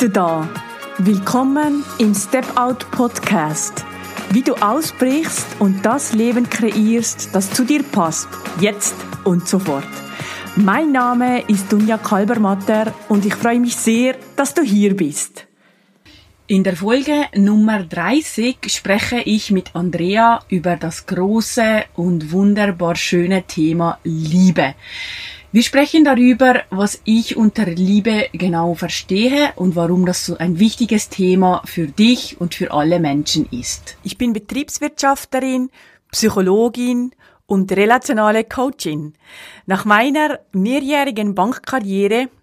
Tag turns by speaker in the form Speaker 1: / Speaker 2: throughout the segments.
Speaker 1: du da. Willkommen im Step Out Podcast. Wie du ausbrichst und das Leben kreierst, das zu dir passt, jetzt und sofort. Mein Name ist Dunja Kalbermatter und ich freue mich sehr, dass du hier bist. In der Folge Nummer 30 spreche ich mit Andrea über das große und wunderbar schöne Thema Liebe. Wir sprechen darüber, was ich unter Liebe genau verstehe und warum das so ein wichtiges Thema für dich und für alle Menschen ist. Ich bin Betriebswirtschafterin, Psychologin und relationale Coachin. Nach meiner mehrjährigen Bankkarriere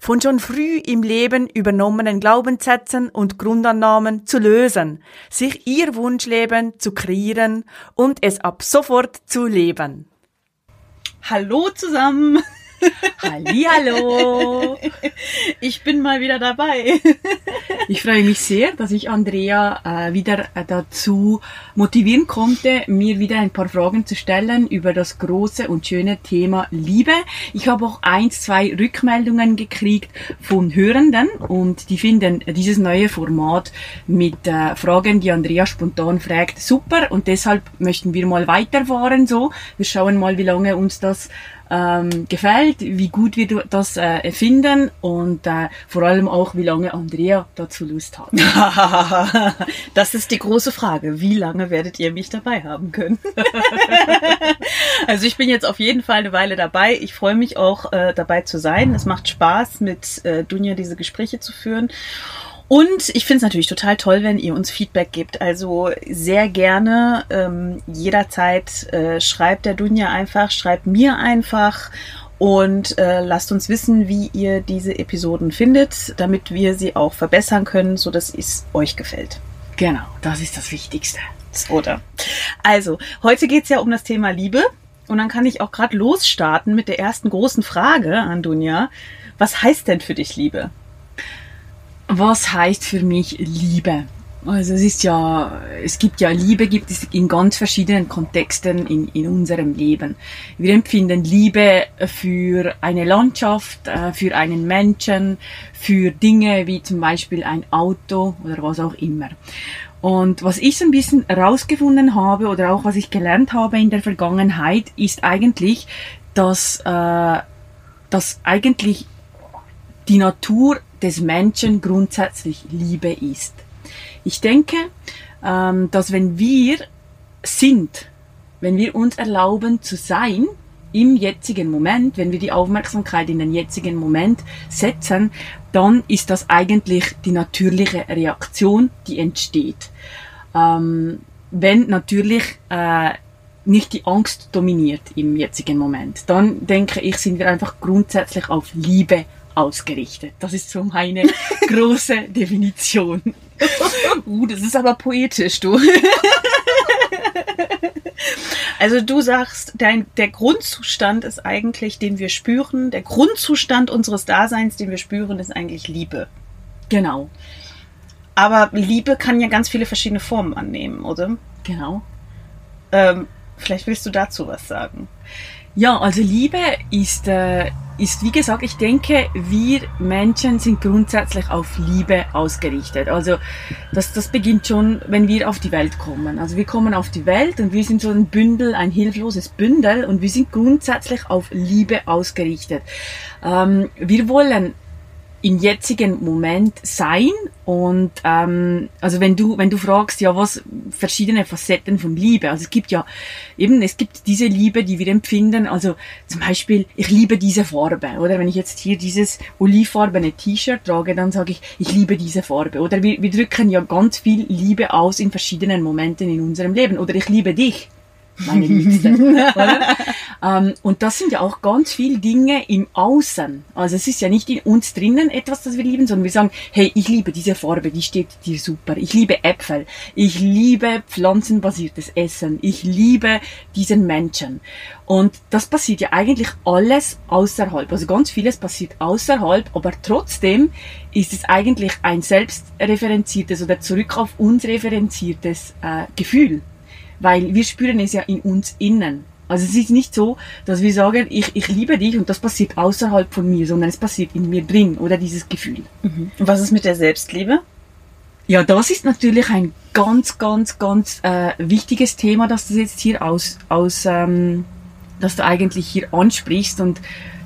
Speaker 1: von schon früh im Leben übernommenen Glaubenssätzen und Grundannahmen zu lösen, sich ihr Wunschleben zu kreieren und es ab sofort zu leben.
Speaker 2: Hallo zusammen!
Speaker 1: Hallihallo!
Speaker 2: Ich bin mal wieder dabei.
Speaker 1: Ich freue mich sehr, dass ich Andrea äh, wieder äh, dazu motivieren konnte, mir wieder ein paar Fragen zu stellen über das große und schöne Thema Liebe. Ich habe auch eins, zwei Rückmeldungen gekriegt von Hörenden und die finden dieses neue Format mit äh, Fragen, die Andrea spontan fragt, super und deshalb möchten wir mal weiterfahren so. Wir schauen mal, wie lange uns das ähm, gefällt, wie gut wir das äh, finden und äh, vor allem auch, wie lange Andrea dazu Lust hat.
Speaker 2: das ist die große Frage. Wie lange werdet ihr mich dabei haben können? also ich bin jetzt auf jeden Fall eine Weile dabei. Ich freue mich auch äh, dabei zu sein. Es macht Spaß, mit äh, Dunja diese Gespräche zu führen. Und ich finde es natürlich total toll, wenn ihr uns Feedback gebt. Also sehr gerne, ähm, jederzeit äh, schreibt der Dunja einfach, schreibt mir einfach und äh, lasst uns wissen, wie ihr diese Episoden findet, damit wir sie auch verbessern können, so dass es euch gefällt.
Speaker 1: Genau, das ist das Wichtigste.
Speaker 2: Oder? Also, heute geht's ja um das Thema Liebe. Und dann kann ich auch gerade losstarten mit der ersten großen Frage an Dunja. Was heißt denn für dich Liebe?
Speaker 1: Was heißt für mich Liebe? Also es ist ja, es gibt ja Liebe, gibt es in ganz verschiedenen Kontexten in, in unserem Leben. Wir empfinden Liebe für eine Landschaft, äh, für einen Menschen, für Dinge wie zum Beispiel ein Auto oder was auch immer. Und was ich so ein bisschen herausgefunden habe oder auch was ich gelernt habe in der Vergangenheit, ist eigentlich, dass, äh, dass eigentlich die Natur des Menschen grundsätzlich Liebe ist. Ich denke, ähm, dass wenn wir sind, wenn wir uns erlauben zu sein, im jetzigen Moment, wenn wir die Aufmerksamkeit in den jetzigen Moment setzen, dann ist das eigentlich die natürliche Reaktion, die entsteht. Ähm, wenn natürlich äh, nicht die Angst dominiert im jetzigen Moment, dann denke ich, sind wir einfach grundsätzlich auf Liebe ausgerichtet. Das ist so meine große Definition.
Speaker 2: uh, das ist aber poetisch, du. Also du sagst, dein, der Grundzustand ist eigentlich, den wir spüren, der Grundzustand unseres Daseins, den wir spüren, ist eigentlich Liebe.
Speaker 1: Genau.
Speaker 2: Aber Liebe kann ja ganz viele verschiedene Formen annehmen, oder?
Speaker 1: Genau.
Speaker 2: Ähm, vielleicht willst du dazu was sagen.
Speaker 1: Ja, also Liebe ist, äh, ist, wie gesagt, ich denke, wir Menschen sind grundsätzlich auf Liebe ausgerichtet. Also das, das beginnt schon, wenn wir auf die Welt kommen. Also wir kommen auf die Welt und wir sind so ein Bündel, ein hilfloses Bündel und wir sind grundsätzlich auf Liebe ausgerichtet. Ähm, wir wollen im jetzigen Moment sein und ähm, also wenn du wenn du fragst ja was verschiedene Facetten von Liebe also es gibt ja eben es gibt diese Liebe die wir empfinden also zum Beispiel ich liebe diese Farbe oder? Wenn ich jetzt hier dieses olivfarbene T-Shirt trage dann sage ich ich liebe diese Farbe oder? Wir, wir drücken ja ganz viel Liebe aus in verschiedenen Momenten in unserem Leben oder ich liebe dich meine Liebste? Ähm, und das sind ja auch ganz viele Dinge im Außen. Also es ist ja nicht in uns drinnen etwas, das wir lieben, sondern wir sagen, hey, ich liebe diese Farbe, die steht dir super. Ich liebe Äpfel. Ich liebe pflanzenbasiertes Essen. Ich liebe diesen Menschen. Und das passiert ja eigentlich alles außerhalb. Also ganz vieles passiert außerhalb, aber trotzdem ist es eigentlich ein selbstreferenziertes oder zurück auf uns referenziertes äh, Gefühl. Weil wir spüren es ja in uns innen. Also es ist nicht so, dass wir sagen, ich, ich liebe dich und das passiert außerhalb von mir, sondern es passiert in mir drin oder dieses Gefühl.
Speaker 2: Mhm. Und was ist mit der Selbstliebe?
Speaker 1: Ja, das ist natürlich ein ganz, ganz, ganz äh, wichtiges Thema, das du jetzt hier aus, aus ähm, das du eigentlich hier ansprichst und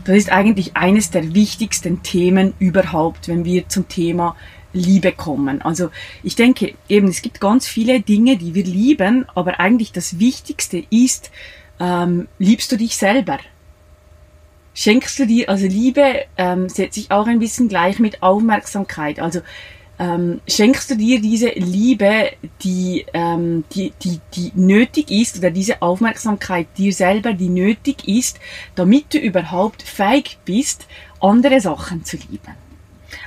Speaker 1: das ist eigentlich eines der wichtigsten Themen überhaupt, wenn wir zum Thema Liebe kommen. Also ich denke eben, es gibt ganz viele Dinge, die wir lieben, aber eigentlich das Wichtigste ist, ähm, liebst du dich selber? Schenkst du dir, also Liebe ähm, setzt sich auch ein bisschen gleich mit Aufmerksamkeit. Also ähm, schenkst du dir diese Liebe, die, ähm, die, die, die nötig ist, oder diese Aufmerksamkeit dir selber, die nötig ist, damit du überhaupt fähig bist, andere Sachen zu lieben.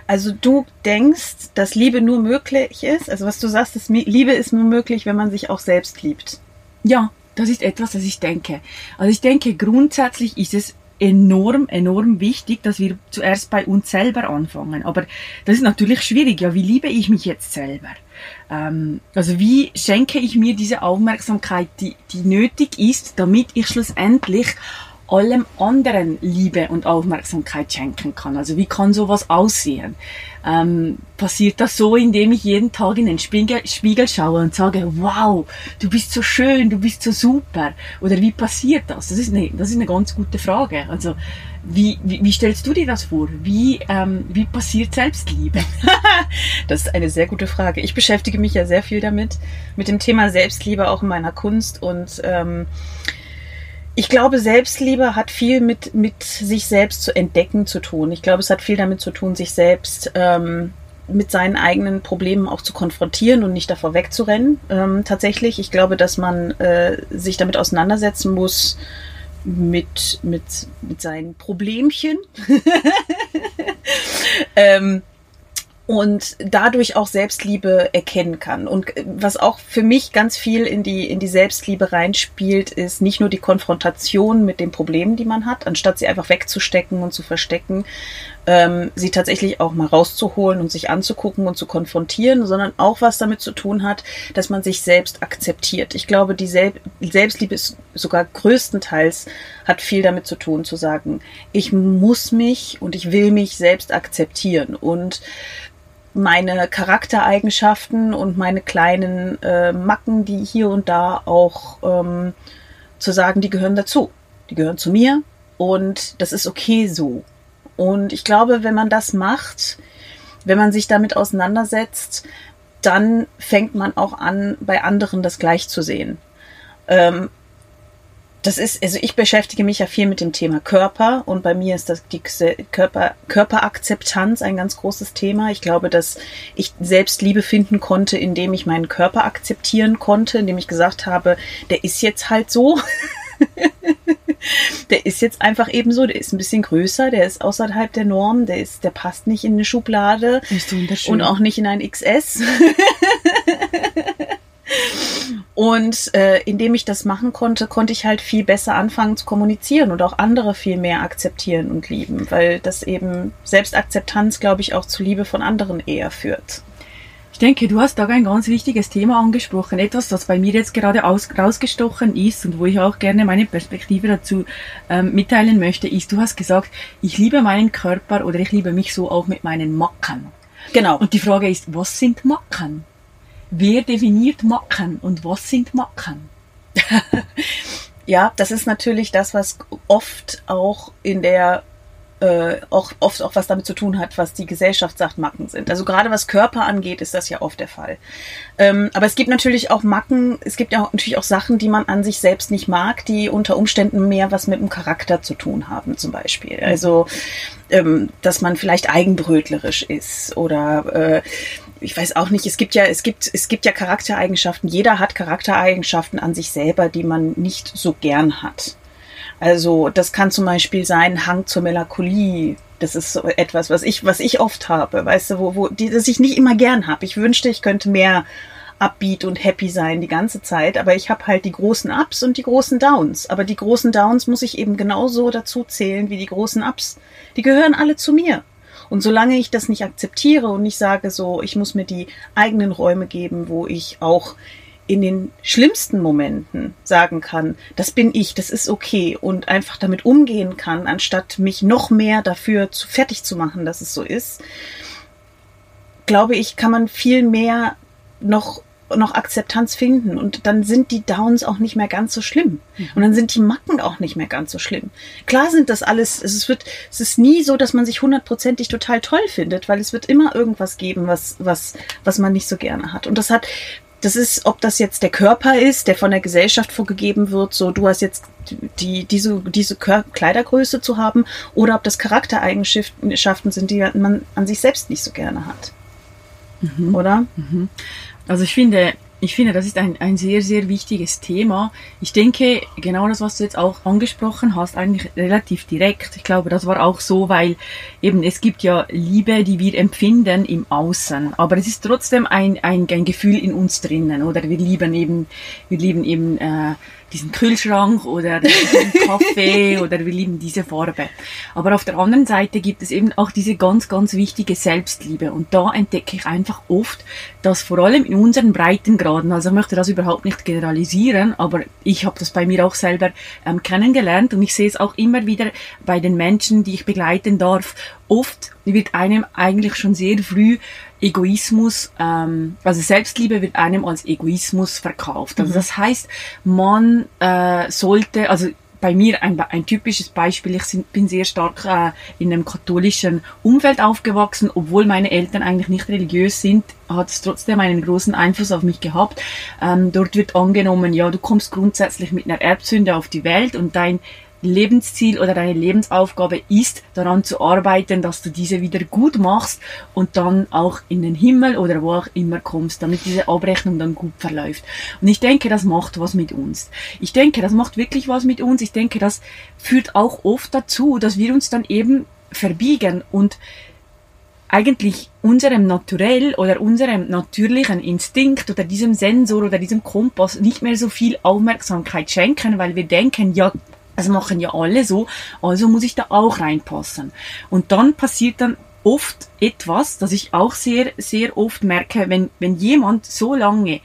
Speaker 2: Also du denkst, dass Liebe nur möglich ist, also was du sagst, ist, Liebe ist nur möglich, wenn man sich auch selbst liebt.
Speaker 1: Ja, das ist etwas, das ich denke. Also ich denke, grundsätzlich ist es enorm, enorm wichtig, dass wir zuerst bei uns selber anfangen. Aber das ist natürlich schwierig. Ja, wie liebe ich mich jetzt selber? Ähm, also wie schenke ich mir diese Aufmerksamkeit, die, die nötig ist, damit ich schlussendlich allem anderen Liebe und Aufmerksamkeit schenken kann. Also wie kann sowas aussehen? Ähm, passiert das so, indem ich jeden Tag in den Spiegel, Spiegel schaue und sage, wow, du bist so schön, du bist so super? Oder wie passiert das? Das ist eine, das ist eine ganz gute Frage. Also wie, wie, wie stellst du dir das vor? Wie, ähm, wie passiert Selbstliebe?
Speaker 2: das ist eine sehr gute Frage. Ich beschäftige mich ja sehr viel damit, mit dem Thema Selbstliebe auch in meiner Kunst und ähm, ich glaube, Selbstliebe hat viel mit, mit sich selbst zu entdecken zu tun. Ich glaube, es hat viel damit zu tun, sich selbst ähm, mit seinen eigenen Problemen auch zu konfrontieren und nicht davor wegzurennen. Ähm, tatsächlich, ich glaube, dass man äh, sich damit auseinandersetzen muss mit, mit, mit seinen Problemchen. ähm, und dadurch auch Selbstliebe erkennen kann. Und was auch für mich ganz viel in die, in die Selbstliebe reinspielt, ist nicht nur die Konfrontation mit den Problemen, die man hat, anstatt sie einfach wegzustecken und zu verstecken, ähm, sie tatsächlich auch mal rauszuholen und sich anzugucken und zu konfrontieren, sondern auch was damit zu tun hat, dass man sich selbst akzeptiert. Ich glaube, die Sel Selbstliebe ist sogar größtenteils hat viel damit zu tun, zu sagen, ich muss mich und ich will mich selbst akzeptieren und meine Charaktereigenschaften und meine kleinen äh, Macken, die hier und da auch ähm, zu sagen, die gehören dazu. Die gehören zu mir und das ist okay so. Und ich glaube, wenn man das macht, wenn man sich damit auseinandersetzt, dann fängt man auch an, bei anderen das gleich zu sehen. Ähm, das ist, also ich beschäftige mich ja viel mit dem Thema Körper und bei mir ist das die Körper, Körperakzeptanz ein ganz großes Thema. Ich glaube, dass ich selbst Liebe finden konnte, indem ich meinen Körper akzeptieren konnte, indem ich gesagt habe, der ist jetzt halt so. der ist jetzt einfach eben so, der ist ein bisschen größer, der ist außerhalb der Norm, der ist, der passt nicht in eine Schublade und auch nicht in ein XS. Und äh, indem ich das machen konnte, konnte ich halt viel besser anfangen zu kommunizieren und auch andere viel mehr akzeptieren und lieben, weil das eben Selbstakzeptanz, glaube ich, auch zu Liebe von anderen eher führt.
Speaker 1: Ich denke, du hast da ein ganz wichtiges Thema angesprochen, etwas, das bei mir jetzt gerade aus, rausgestochen ist und wo ich auch gerne meine Perspektive dazu ähm, mitteilen möchte, ist, du hast gesagt, ich liebe meinen Körper oder ich liebe mich so auch mit meinen Macken. Genau. Und die Frage ist, was sind Macken? Wer definiert Macken und was sind Macken?
Speaker 2: ja, das ist natürlich das, was oft auch in der äh, auch oft auch was damit zu tun hat, was die Gesellschaft sagt, Macken sind. Also gerade was Körper angeht, ist das ja oft der Fall. Ähm, aber es gibt natürlich auch Macken, es gibt ja auch, natürlich auch Sachen, die man an sich selbst nicht mag, die unter Umständen mehr was mit dem Charakter zu tun haben, zum Beispiel. Also ähm, dass man vielleicht eigenbrötlerisch ist oder äh, ich weiß auch nicht, es gibt ja, es gibt, es gibt ja Charaktereigenschaften. Jeder hat Charaktereigenschaften an sich selber, die man nicht so gern hat. Also das kann zum Beispiel sein Hang zur Melancholie. Das ist so etwas, was ich, was ich oft habe, weißt du, wo, wo, die, das ich nicht immer gern habe. Ich wünschte, ich könnte mehr upbeat und happy sein die ganze Zeit, aber ich habe halt die großen Ups und die großen Downs. Aber die großen Downs muss ich eben genauso dazu zählen wie die großen Ups. Die gehören alle zu mir. Und solange ich das nicht akzeptiere und nicht sage so, ich muss mir die eigenen Räume geben, wo ich auch in den schlimmsten Momenten sagen kann, das bin ich, das ist okay. Und einfach damit umgehen kann, anstatt mich noch mehr dafür zu, fertig zu machen, dass es so ist, glaube ich, kann man viel mehr noch noch Akzeptanz finden und dann sind die Downs auch nicht mehr ganz so schlimm mhm. und dann sind die Macken auch nicht mehr ganz so schlimm. Klar sind das alles, es wird, es ist nie so, dass man sich hundertprozentig total toll findet, weil es wird immer irgendwas geben, was, was, was man nicht so gerne hat. Und das hat, das ist, ob das jetzt der Körper ist, der von der Gesellschaft vorgegeben wird, so du hast jetzt die, diese, diese Kleidergröße zu haben, oder ob das Charaktereigenschaften sind, die man an sich selbst nicht so gerne hat. Mhm. Oder?
Speaker 1: Mhm. Also ich finde, ich finde, das ist ein, ein sehr, sehr wichtiges Thema. Ich denke, genau das, was du jetzt auch angesprochen hast, eigentlich relativ direkt. Ich glaube, das war auch so, weil eben es gibt ja Liebe, die wir empfinden im Außen, aber es ist trotzdem ein, ein, ein Gefühl in uns drinnen, oder? Wir lieben eben, wir lieben eben äh, diesen Kühlschrank oder diesen Kaffee oder wir lieben diese Farbe. Aber auf der anderen Seite gibt es eben auch diese ganz, ganz wichtige Selbstliebe. Und da entdecke ich einfach oft, dass vor allem in unseren Breitengraden, also ich möchte das überhaupt nicht generalisieren, aber ich habe das bei mir auch selber ähm, kennengelernt und ich sehe es auch immer wieder bei den Menschen, die ich begleiten darf. Oft wird einem eigentlich schon sehr früh Egoismus, ähm, also Selbstliebe wird einem als Egoismus verkauft. Also mhm. das heißt, man äh, sollte, also bei mir ein, ein typisches Beispiel, ich bin sehr stark äh, in einem katholischen Umfeld aufgewachsen, obwohl meine Eltern eigentlich nicht religiös sind, hat es trotzdem einen großen Einfluss auf mich gehabt. Ähm, dort wird angenommen, ja, du kommst grundsätzlich mit einer Erbsünde auf die Welt und dein Lebensziel oder deine Lebensaufgabe ist, daran zu arbeiten, dass du diese wieder gut machst und dann auch in den Himmel oder wo auch immer kommst, damit diese Abrechnung dann gut verläuft. Und ich denke, das macht was mit uns. Ich denke, das macht wirklich was mit uns. Ich denke, das führt auch oft dazu, dass wir uns dann eben verbiegen und eigentlich unserem Naturell oder unserem natürlichen Instinkt oder diesem Sensor oder diesem Kompass nicht mehr so viel Aufmerksamkeit schenken, weil wir denken, ja, das machen ja alle so, also muss ich da auch reinpassen. Und dann passiert dann oft etwas, das ich auch sehr, sehr oft merke, wenn, wenn jemand so lange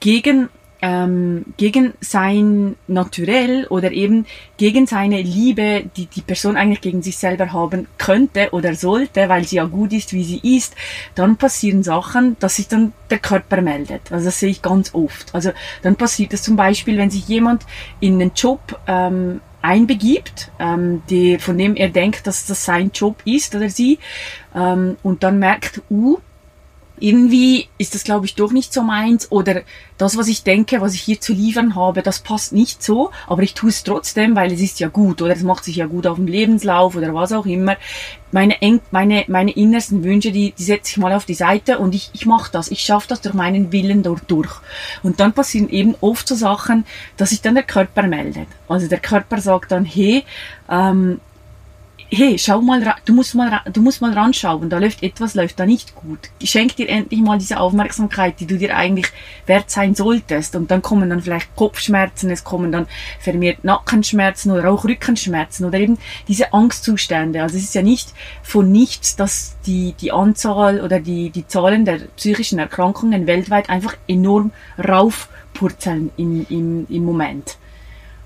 Speaker 1: gegen ähm, gegen sein Naturell oder eben gegen seine Liebe, die die Person eigentlich gegen sich selber haben könnte oder sollte, weil sie ja gut ist, wie sie ist, dann passieren Sachen, dass sich dann der Körper meldet. Also das sehe ich ganz oft. Also dann passiert es zum Beispiel, wenn sich jemand in einen Job ähm, einbegibt, ähm, die, von dem er denkt, dass das sein Job ist oder sie, ähm, und dann merkt, uh, irgendwie ist das, glaube ich, doch nicht so meins oder das, was ich denke, was ich hier zu liefern habe, das passt nicht so, aber ich tue es trotzdem, weil es ist ja gut oder es macht sich ja gut auf dem Lebenslauf oder was auch immer. Meine, meine, meine innersten Wünsche, die, die setze ich mal auf die Seite und ich, ich mache das. Ich schaffe das durch meinen Willen dort durch. Und dann passieren eben oft so Sachen, dass sich dann der Körper meldet. Also der Körper sagt dann, hey, ähm, hey, schau mal, du musst mal, du musst mal ranschauen, da läuft etwas, läuft da nicht gut. Schenk dir endlich mal diese Aufmerksamkeit, die du dir eigentlich wert sein solltest. Und dann kommen dann vielleicht Kopfschmerzen, es kommen dann vermehrt Nackenschmerzen oder auch Rückenschmerzen oder eben diese Angstzustände. Also es ist ja nicht von nichts, dass die, die Anzahl oder die, die Zahlen der psychischen Erkrankungen weltweit einfach enorm raufpurzeln im, im, im Moment.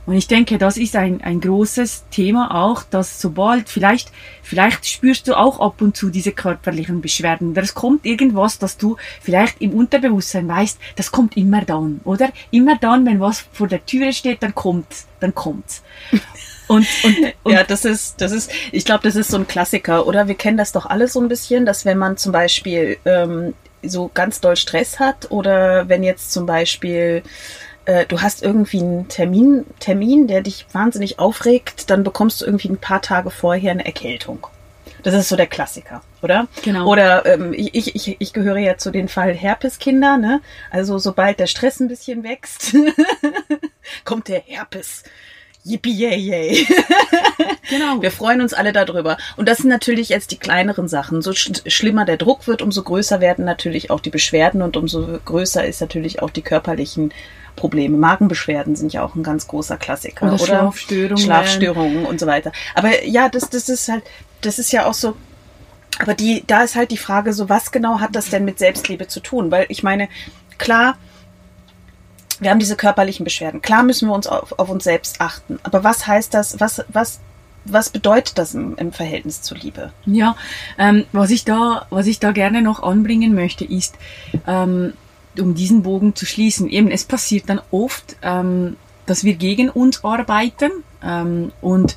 Speaker 1: Und ich denke, das ist ein, ein großes Thema auch, dass sobald, vielleicht, vielleicht spürst du auch ab und zu diese körperlichen Beschwerden. Es kommt irgendwas, dass du vielleicht im Unterbewusstsein weißt, das kommt immer dann, oder? Immer dann, wenn was vor der Türe steht, dann kommt's, dann kommt's.
Speaker 2: Und, und, und ja, das ist, das ist, ich glaube, das ist so ein Klassiker, oder? Wir kennen das doch alle so ein bisschen, dass wenn man zum Beispiel ähm, so ganz doll Stress hat oder wenn jetzt zum Beispiel äh, du hast irgendwie einen Termin, Termin, der dich wahnsinnig aufregt, dann bekommst du irgendwie ein paar Tage vorher eine Erkältung. Das ist so der Klassiker, oder?
Speaker 1: Genau.
Speaker 2: Oder ähm, ich, ich, ich gehöre ja zu den Fall Herpeskinder, ne? Also sobald der Stress ein bisschen wächst, kommt der Herpes. yippie yay yay. genau. Wir freuen uns alle darüber. Und das sind natürlich jetzt die kleineren Sachen. So sch schlimmer der Druck wird, umso größer werden natürlich auch die Beschwerden und umso größer ist natürlich auch die körperlichen Probleme. Magenbeschwerden sind ja auch ein ganz großer Klassiker.
Speaker 1: Oder, oder Schlafstörungen.
Speaker 2: Schlafstörungen und so weiter. Aber ja, das, das ist halt, das ist ja auch so, aber die, da ist halt die Frage so, was genau hat das denn mit Selbstliebe zu tun? Weil ich meine, klar, wir haben diese körperlichen Beschwerden. Klar müssen wir uns auf, auf uns selbst achten. Aber was heißt das? Was, was, was bedeutet das im, im Verhältnis zur Liebe?
Speaker 1: Ja, ähm, was ich da, was ich da gerne noch anbringen möchte, ist, ähm, um diesen Bogen zu schließen, eben es passiert dann oft, ähm, dass wir gegen uns arbeiten ähm, und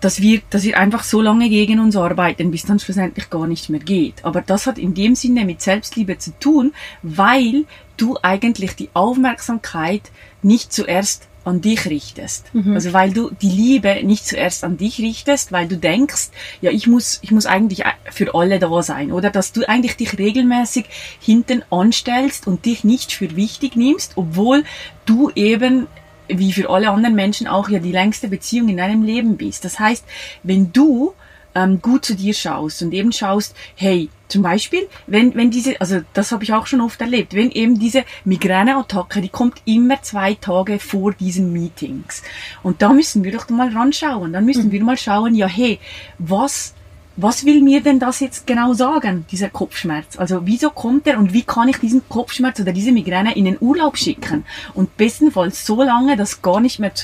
Speaker 1: dass wir, dass wir einfach so lange gegen uns arbeiten, bis dann schlussendlich gar nicht mehr geht. Aber das hat in dem Sinne mit Selbstliebe zu tun, weil du eigentlich die Aufmerksamkeit nicht zuerst an dich richtest. Mhm. Also weil du die Liebe nicht zuerst an dich richtest, weil du denkst, ja, ich muss, ich muss eigentlich für alle da sein. Oder dass du eigentlich dich regelmäßig hinten anstellst und dich nicht für wichtig nimmst, obwohl du eben wie für alle anderen Menschen auch ja die längste Beziehung in deinem Leben bist. Das heißt, wenn du ähm, gut zu dir schaust und eben schaust, hey, zum Beispiel, wenn, wenn diese, also das habe ich auch schon oft erlebt, wenn eben diese Migräneattacke, die kommt immer zwei Tage vor diesen Meetings. Und da müssen wir doch mal ranschauen. Dann müssen mhm. wir mal schauen, ja, hey, was was will mir denn das jetzt genau sagen, dieser Kopfschmerz? Also wieso kommt er und wie kann ich diesen Kopfschmerz oder diese Migräne in den Urlaub schicken? Und bestenfalls so lange, dass gar nicht mehr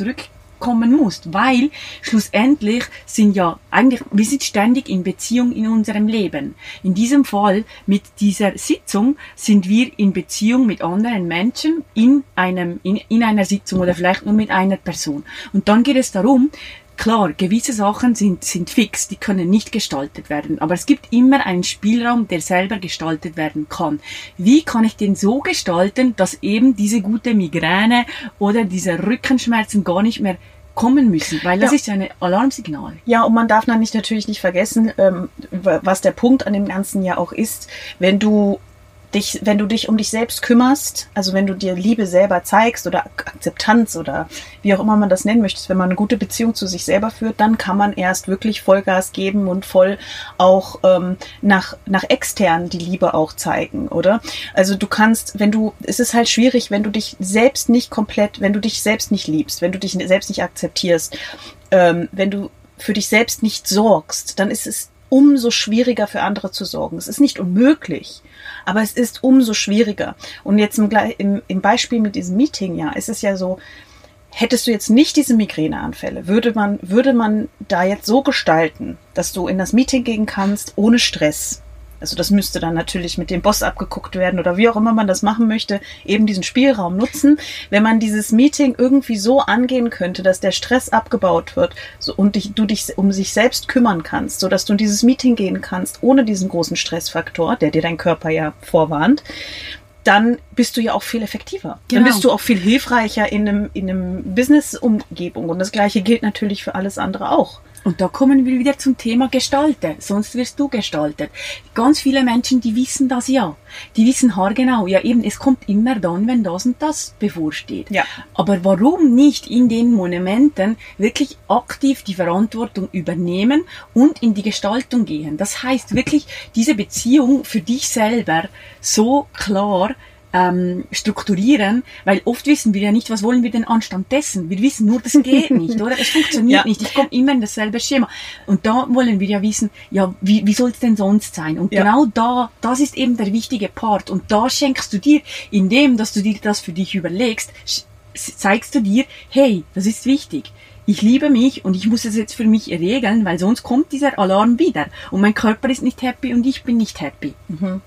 Speaker 1: zurückkommen muss, weil schlussendlich sind ja eigentlich, wir sind ständig in Beziehung in unserem Leben. In diesem Fall mit dieser Sitzung sind wir in Beziehung mit anderen Menschen in einem, in, in einer Sitzung oder vielleicht nur mit einer Person. Und dann geht es darum, Klar, gewisse Sachen sind, sind fix, die können nicht gestaltet werden, aber es gibt immer einen Spielraum, der selber gestaltet werden kann. Wie kann ich den so gestalten, dass eben diese gute Migräne oder diese Rückenschmerzen gar nicht mehr kommen müssen, weil das ja. ist ja ein Alarmsignal.
Speaker 2: Ja, und man darf dann nicht natürlich nicht vergessen, ähm, was der Punkt an dem Ganzen ja auch ist, wenn du dich, wenn du dich um dich selbst kümmerst, also wenn du dir Liebe selber zeigst oder Akzeptanz oder wie auch immer man das nennen möchte, wenn man eine gute Beziehung zu sich selber führt, dann kann man erst wirklich Vollgas geben und voll auch ähm, nach, nach extern die Liebe auch zeigen, oder? Also du kannst, wenn du, es ist halt schwierig, wenn du dich selbst nicht komplett, wenn du dich selbst nicht liebst, wenn du dich selbst nicht akzeptierst, ähm, wenn du für dich selbst nicht sorgst, dann ist es umso schwieriger für andere zu sorgen. Es ist nicht unmöglich, aber es ist umso schwieriger. Und jetzt im, im, im Beispiel mit diesem Meeting, ja, ist es ja so, hättest du jetzt nicht diese Migräneanfälle, würde man, würde man da jetzt so gestalten, dass du in das Meeting gehen kannst ohne Stress, also das müsste dann natürlich mit dem Boss abgeguckt werden oder wie auch immer man das machen möchte, eben diesen Spielraum nutzen. Wenn man dieses Meeting irgendwie so angehen könnte, dass der Stress abgebaut wird so, und dich, du dich um sich selbst kümmern kannst, so dass du in dieses Meeting gehen kannst, ohne diesen großen Stressfaktor, der dir dein Körper ja vorwarnt, dann bist du ja auch viel effektiver. Genau. Dann bist du auch viel hilfreicher in einem, in einem Business-Umgebung. Und das Gleiche gilt natürlich für alles andere auch.
Speaker 1: Und da kommen wir wieder zum Thema Gestalten. Sonst wirst du gestaltet. Ganz viele Menschen, die wissen das ja. Die wissen haargenau, ja eben, es kommt immer dann, wenn das und das bevorsteht. Ja. Aber warum nicht in den Monumenten wirklich aktiv die Verantwortung übernehmen und in die Gestaltung gehen? Das heißt wirklich, diese Beziehung für dich selber so klar ähm, strukturieren, weil oft wissen wir ja nicht, was wollen wir denn anstand dessen. Wir wissen nur, das geht nicht, oder? Es funktioniert ja. nicht. Ich komme immer in dasselbe Schema. Und da wollen wir ja wissen, ja, wie, wie soll es denn sonst sein? Und ja. genau da, das ist eben der wichtige Part. Und da schenkst du dir, indem, dass du dir das für dich überlegst, zeigst du dir, hey, das ist wichtig ich liebe mich und ich muss es jetzt für mich regeln, weil sonst kommt dieser Alarm wieder und mein Körper ist nicht happy und ich bin nicht happy.
Speaker 2: Mhm.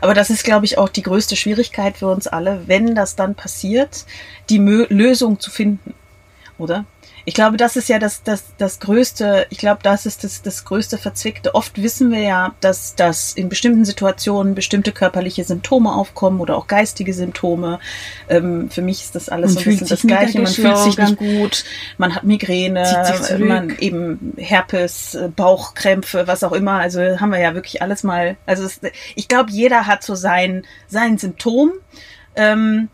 Speaker 2: Aber das ist, glaube ich, auch die größte Schwierigkeit für uns alle, wenn das dann passiert, die Mö Lösung zu finden. Oder? Ich glaube, das ist ja das, das, das größte, ich glaube, das ist das, das größte Verzwickte. Oft wissen wir ja, dass, dass in bestimmten Situationen bestimmte körperliche Symptome aufkommen oder auch geistige Symptome. Ähm, für mich ist das alles man so ein bisschen das Gleiche. Man fühlt sich nicht gut, man hat Migräne, man eben Herpes, Bauchkrämpfe, was auch immer. Also haben wir ja wirklich alles mal. Also es, ich glaube, jeder hat so sein, sein Symptom. Ähm,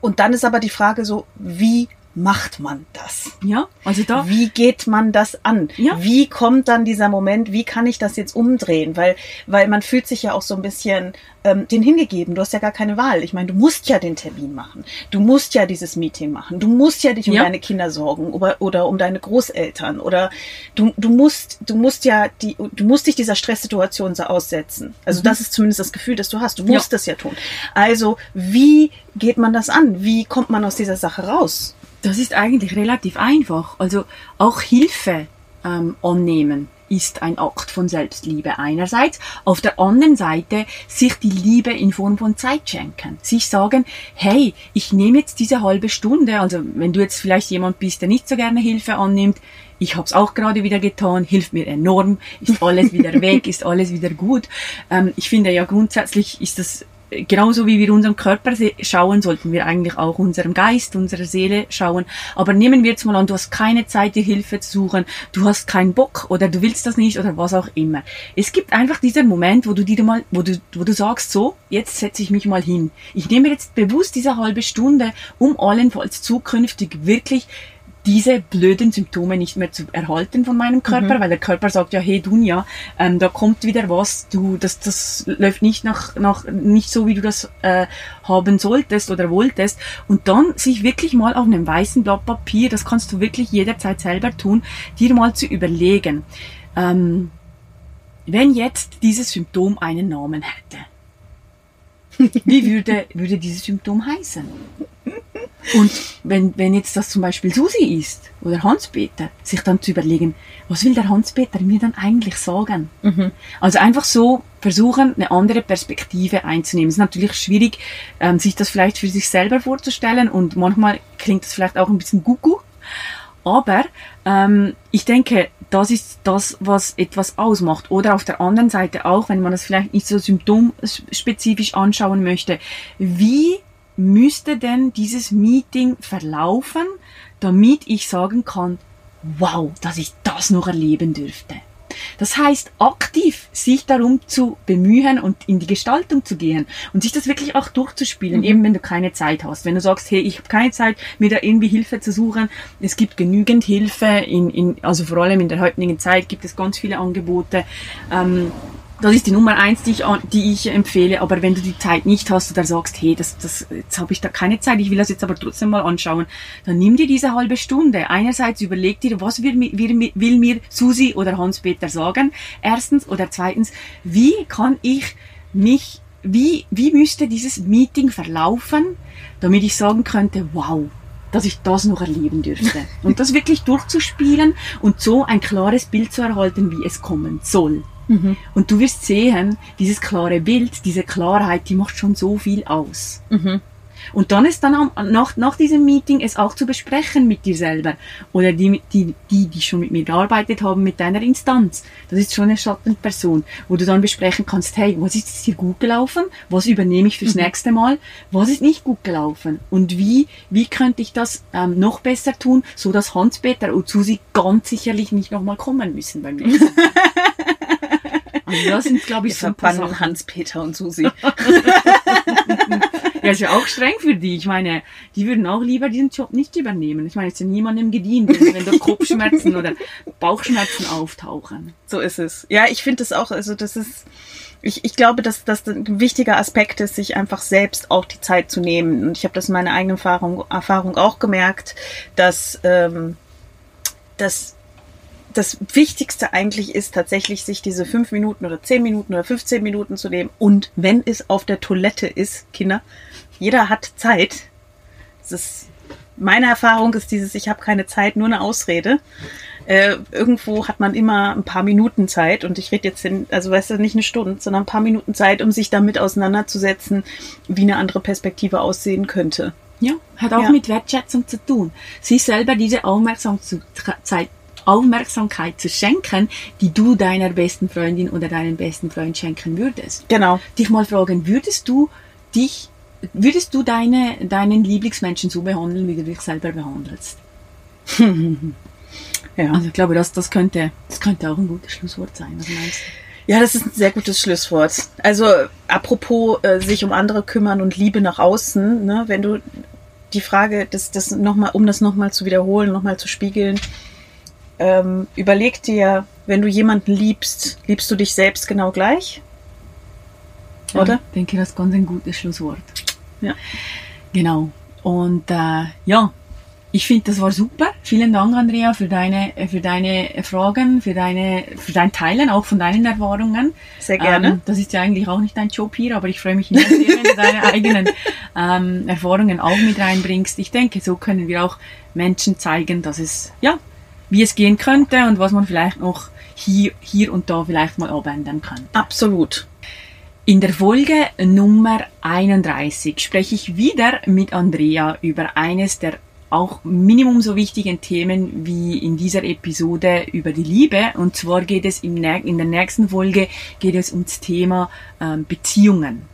Speaker 2: und dann ist aber die Frage so, wie macht man das?
Speaker 1: Ja, also da.
Speaker 2: Wie geht man das an?
Speaker 1: Ja.
Speaker 2: Wie kommt dann dieser Moment, wie kann ich das jetzt umdrehen? Weil, weil man fühlt sich ja auch so ein bisschen ähm, den hingegeben. Du hast ja gar keine Wahl. Ich meine, du musst ja den Termin machen. Du musst ja dieses Meeting machen. Du musst ja dich um
Speaker 1: Ja.
Speaker 2: deine Kinder sorgen oder, oder um deine Großeltern oder du, du musst, du musst ja die, du musst dich dieser Stresssituation so aussetzen. Also das ist zumindest das Gefühl, das du hast. Du
Speaker 1: Mhm. Ja.
Speaker 2: musst das ja tun. Also wie geht man das an? Wie kommt man aus dieser Sache raus?
Speaker 1: Das ist eigentlich relativ einfach. Also auch Hilfe ähm, annehmen ist ein Akt von Selbstliebe einerseits. Auf der anderen Seite sich die Liebe in Form von Zeit schenken. Sich sagen, hey, ich nehme jetzt diese halbe Stunde, also wenn du jetzt vielleicht jemand bist, der nicht so gerne Hilfe annimmt, ich habe es auch gerade wieder getan, hilft mir enorm, ist alles wieder weg, ist alles wieder gut. Ähm, ich finde ja grundsätzlich ist das genauso wie wir unserem Körper schauen, sollten wir eigentlich auch unserem Geist, unserer Seele schauen. Aber nehmen wir jetzt mal an, du hast keine Zeit, dir Hilfe zu suchen, du hast keinen Bock oder du willst das nicht oder was auch immer. Es gibt einfach diesen Moment, wo du dir mal, wo du, wo du sagst, so, jetzt setze ich mich mal hin. Ich nehme jetzt bewusst diese halbe Stunde, um allenfalls zukünftig wirklich diese blöden Symptome nicht mehr zu erhalten von meinem Körper, weil der Körper sagt ja, hey Dunja, ähm, da kommt wieder was, du, das, das läuft nicht nach, nach, nicht so, wie du das äh, haben solltest oder wolltest. Und dann sich wirklich mal auf einem weißen Blatt Papier, das kannst du wirklich jederzeit selber tun, dir mal zu überlegen, ähm, wenn jetzt dieses Symptom einen Namen hätte, wie würde, würde dieses Symptom heißen? Und wenn, wenn jetzt das zum Beispiel Susi ist oder Hans-Peter, sich dann zu überlegen, was will der Hans-Peter mir dann eigentlich sagen? Also einfach so versuchen, eine andere Perspektive einzunehmen. Es ist natürlich schwierig, ähm, sich das vielleicht für sich selber vorzustellen und manchmal klingt das vielleicht auch ein bisschen gugu. Aber ähm, ich denke, das ist das, was etwas ausmacht. Oder auf der anderen Seite auch, wenn man das vielleicht nicht so symptomspezifisch anschauen möchte, wie müsste denn dieses Meeting verlaufen, damit ich sagen kann, wow, dass ich das noch erleben dürfte. Das heißt, aktiv sich darum zu bemühen und in die Gestaltung zu gehen und sich das wirklich auch durchzuspielen, eben wenn du keine Zeit hast. Wenn du sagst, hey, ich habe keine Zeit, mir da irgendwie Hilfe zu suchen. Es gibt genügend Hilfe, in, in, also vor allem in der heutigen Zeit gibt es ganz viele Angebote. Ähm, das ist die Nummer eins, die ich, die ich empfehle. Aber wenn du die Zeit nicht hast oder sagst, hey, das, das, jetzt habe ich da keine Zeit, ich will das jetzt aber trotzdem mal anschauen, dann nimm dir diese halbe Stunde. Einerseits überleg dir, was will, mir- will, will mir Susi oder Hans-Peter sagen? Erstens oder zweitens, wie kann ich mich, wie, wie müsste dieses Meeting verlaufen, damit ich sagen könnte, wow, dass ich das noch erleben dürfte. Und das wirklich durchzuspielen und so ein klares Bild zu erhalten, wie es kommen soll. Und du wirst sehen, dieses klare Bild, diese Klarheit, die macht schon so viel aus. Und dann ist dann nach, nach diesem Meeting es auch zu besprechen mit dir selber. Oder die, die, die, die schon mit mir gearbeitet haben, mit deiner Instanz. Das ist schon eine Schattenperson, wo du dann besprechen kannst, hey, was ist jetzt hier gut gelaufen? Was übernehme ich fürs nächste Mal? Was ist nicht gut gelaufen? Und wie, wie könnte ich das ähm, noch besser tun, so dass Hans-Peter und Susi ganz sicherlich nicht nochmal kommen müssen beim nächsten Mal. Also das sind, glaube ich,
Speaker 2: Wir
Speaker 1: so ein paar
Speaker 2: verbannen
Speaker 1: Sachen.
Speaker 2: Hans-Peter und Susi.
Speaker 1: Ja, ist ja auch streng für die. Ich meine, die würden auch lieber diesen Job nicht übernehmen. Ich meine, es ist ja niemandem gedient, wenn da Kopfschmerzen oder Bauchschmerzen auftauchen.
Speaker 2: So ist es. Ja, ich finde es auch, also das ist, ich, ich glaube, dass das ein wichtiger Aspekt ist, sich einfach selbst auch die Zeit zu nehmen. Und ich habe das in meiner eigenen Erfahrung, Erfahrung auch gemerkt, dass, ähm, dass das Wichtigste eigentlich ist, tatsächlich sich diese fünf Minuten oder zehn Minuten oder 15 Minuten zu nehmen. Und wenn es auf der Toilette ist, Kinder, jeder hat Zeit. Das ist, meine Erfahrung ist dieses, ich habe keine Zeit, nur eine Ausrede. Äh, irgendwo hat man immer ein paar Minuten Zeit und ich rede jetzt, in, also weißt du, nicht eine Stunde, sondern ein paar Minuten Zeit, um sich damit auseinanderzusetzen, wie eine andere Perspektive aussehen könnte.
Speaker 1: Ja, hat auch
Speaker 2: Ja.
Speaker 1: mit Wertschätzung zu tun. Sich selber diese Aufmerksamkeit, Aufmerksamkeit zu schenken, die du deiner besten Freundin oder deinem besten Freund schenken würdest.
Speaker 2: Genau.
Speaker 1: Dich mal fragen, würdest du dich, würdest du deine, deinen Lieblingsmenschen so behandeln, wie du dich selber behandelst?
Speaker 2: Ja.
Speaker 1: Also ich glaube, das, das könnte, das könnte auch ein gutes Schlusswort sein. Was meinst du?
Speaker 2: Ja, das ist ein sehr gutes Schlusswort. Also apropos äh, sich um andere kümmern und Liebe nach außen, ne, wenn du die Frage, das, das noch mal, um das nochmal zu wiederholen, nochmal zu spiegeln, ähm, überleg dir, wenn du jemanden liebst, liebst du dich selbst genau gleich?
Speaker 1: Oder? Ja, ich denke, das ist ganz ein gutes Schlusswort.
Speaker 2: Ja.
Speaker 1: Genau. Und äh, ja, ich finde, das war super. Vielen Dank, Andrea, für deine, für deine Fragen, für deine, für dein Teilen, auch von deinen Erfahrungen.
Speaker 2: Sehr gerne.
Speaker 1: Ähm, das ist ja eigentlich auch nicht dein Job hier, aber ich freue mich sehr, wenn du deine eigenen ähm, Erfahrungen auch mit reinbringst. Ich denke, so können wir auch Menschen zeigen, dass es, ja, wie es gehen könnte und was man vielleicht noch hier, hier und da vielleicht mal abändern kann.
Speaker 2: Absolut.
Speaker 1: In der Folge Nummer 31 spreche ich wieder mit Andrea über eines der auch minimum so wichtigen Themen wie in dieser Episode über die Liebe. Und zwar geht es in der nächsten Folge geht es ums Thema ähm, Beziehungen.